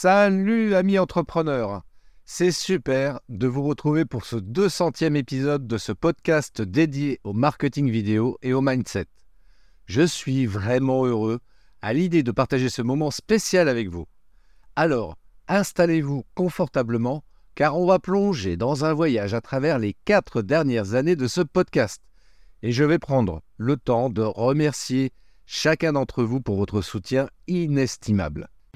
Salut amis entrepreneurs C'est super de vous retrouver pour ce 200e épisode de ce podcast dédié au marketing vidéo et au mindset. Je suis vraiment heureux à l'idée de partager ce moment spécial avec vous. Alors, installez-vous confortablement car on va plonger dans un voyage à travers les quatre dernières années de ce podcast. Et je vais prendre le temps de remercier chacun d'entre vous pour votre soutien inestimable.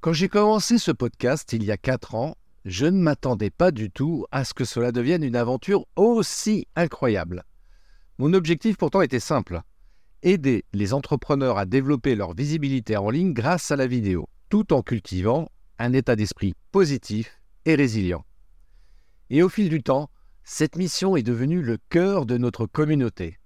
Quand j'ai commencé ce podcast il y a 4 ans, je ne m'attendais pas du tout à ce que cela devienne une aventure aussi incroyable. Mon objectif pourtant était simple, aider les entrepreneurs à développer leur visibilité en ligne grâce à la vidéo, tout en cultivant un état d'esprit positif et résilient. Et au fil du temps, cette mission est devenue le cœur de notre communauté.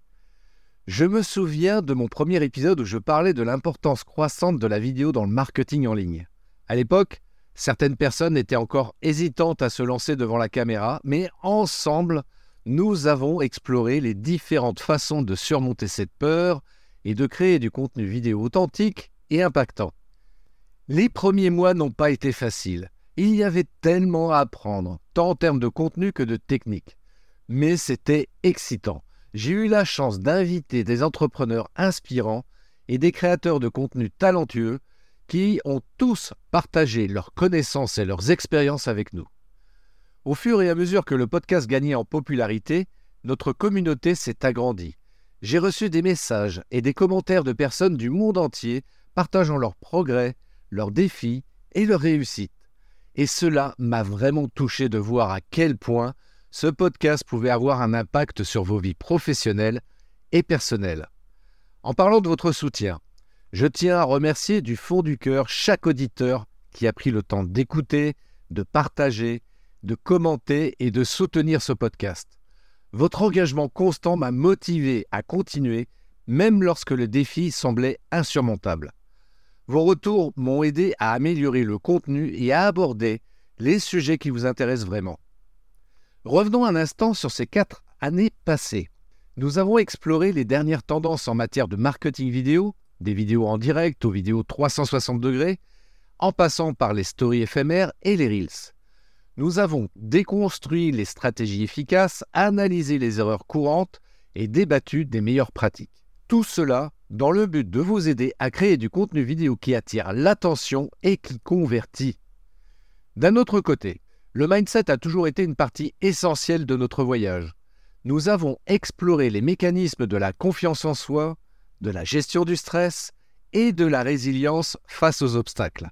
Je me souviens de mon premier épisode où je parlais de l'importance croissante de la vidéo dans le marketing en ligne. À l'époque, certaines personnes étaient encore hésitantes à se lancer devant la caméra, mais ensemble, nous avons exploré les différentes façons de surmonter cette peur et de créer du contenu vidéo authentique et impactant. Les premiers mois n'ont pas été faciles. Il y avait tellement à apprendre, tant en termes de contenu que de technique. Mais c'était excitant. J'ai eu la chance d'inviter des entrepreneurs inspirants et des créateurs de contenu talentueux qui ont tous partagé leurs connaissances et leurs expériences avec nous. Au fur et à mesure que le podcast gagnait en popularité, notre communauté s'est agrandie. J'ai reçu des messages et des commentaires de personnes du monde entier partageant leurs progrès, leurs défis et leurs réussites. Et cela m'a vraiment touché de voir à quel point ce podcast pouvait avoir un impact sur vos vies professionnelles et personnelles. En parlant de votre soutien, je tiens à remercier du fond du cœur chaque auditeur qui a pris le temps d'écouter, de partager, de commenter et de soutenir ce podcast. Votre engagement constant m'a motivé à continuer, même lorsque le défi semblait insurmontable. Vos retours m'ont aidé à améliorer le contenu et à aborder les sujets qui vous intéressent vraiment. Revenons un instant sur ces quatre années passées. Nous avons exploré les dernières tendances en matière de marketing vidéo, des vidéos en direct aux vidéos 360 degrés, en passant par les stories éphémères et les reels. Nous avons déconstruit les stratégies efficaces, analysé les erreurs courantes et débattu des meilleures pratiques. Tout cela dans le but de vous aider à créer du contenu vidéo qui attire l'attention et qui convertit. D'un autre côté, le mindset a toujours été une partie essentielle de notre voyage. Nous avons exploré les mécanismes de la confiance en soi, de la gestion du stress et de la résilience face aux obstacles.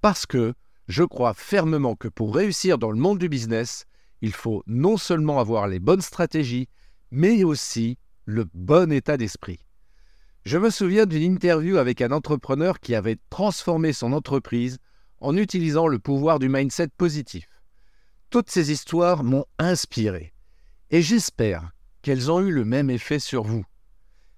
Parce que je crois fermement que pour réussir dans le monde du business, il faut non seulement avoir les bonnes stratégies, mais aussi le bon état d'esprit. Je me souviens d'une interview avec un entrepreneur qui avait transformé son entreprise en utilisant le pouvoir du mindset positif. Toutes ces histoires m'ont inspiré et j'espère qu'elles ont eu le même effet sur vous.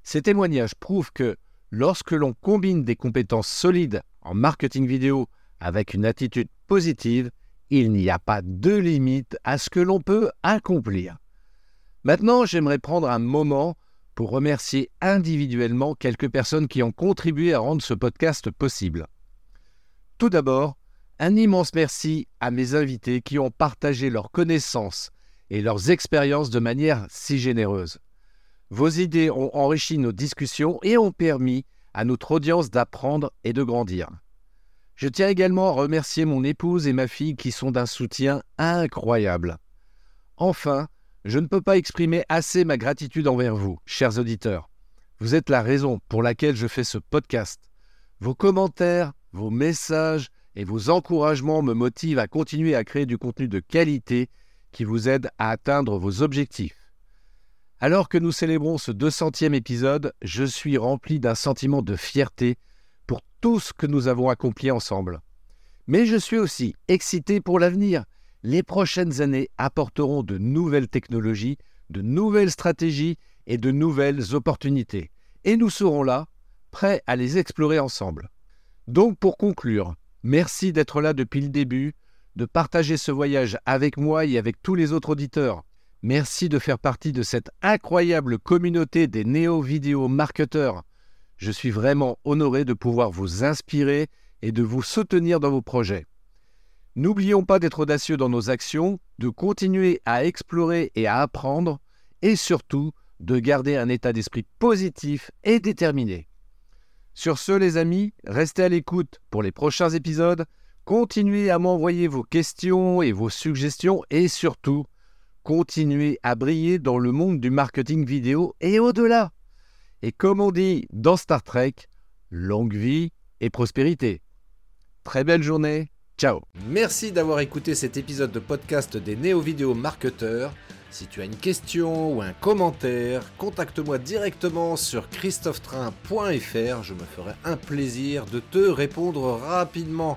Ces témoignages prouvent que lorsque l'on combine des compétences solides en marketing vidéo avec une attitude positive, il n'y a pas de limite à ce que l'on peut accomplir. Maintenant, j'aimerais prendre un moment pour remercier individuellement quelques personnes qui ont contribué à rendre ce podcast possible. Tout d'abord, un immense merci à mes invités qui ont partagé leurs connaissances et leurs expériences de manière si généreuse. Vos idées ont enrichi nos discussions et ont permis à notre audience d'apprendre et de grandir. Je tiens également à remercier mon épouse et ma fille qui sont d'un soutien incroyable. Enfin, je ne peux pas exprimer assez ma gratitude envers vous, chers auditeurs. Vous êtes la raison pour laquelle je fais ce podcast. Vos commentaires, vos messages et vos encouragements me motivent à continuer à créer du contenu de qualité qui vous aide à atteindre vos objectifs. Alors que nous célébrons ce 200e épisode, je suis rempli d'un sentiment de fierté pour tout ce que nous avons accompli ensemble. Mais je suis aussi excité pour l'avenir. les prochaines années apporteront de nouvelles technologies, de nouvelles stratégies et de nouvelles opportunités. Et nous serons là, prêts à les explorer ensemble. Donc pour conclure, merci d'être là depuis le début, de partager ce voyage avec moi et avec tous les autres auditeurs. Merci de faire partie de cette incroyable communauté des néo-vidéo marketeurs. Je suis vraiment honoré de pouvoir vous inspirer et de vous soutenir dans vos projets. N'oublions pas d'être audacieux dans nos actions, de continuer à explorer et à apprendre, et surtout de garder un état d'esprit positif et déterminé. Sur ce, les amis, restez à l'écoute pour les prochains épisodes, continuez à m'envoyer vos questions et vos suggestions, et surtout, continuez à briller dans le monde du marketing vidéo et au-delà. Et comme on dit dans Star Trek, longue vie et prospérité. Très belle journée, ciao Merci d'avoir écouté cet épisode de podcast des néo-vidéo marketeurs. Si tu as une question ou un commentaire, contacte-moi directement sur christophetrain.fr, je me ferai un plaisir de te répondre rapidement.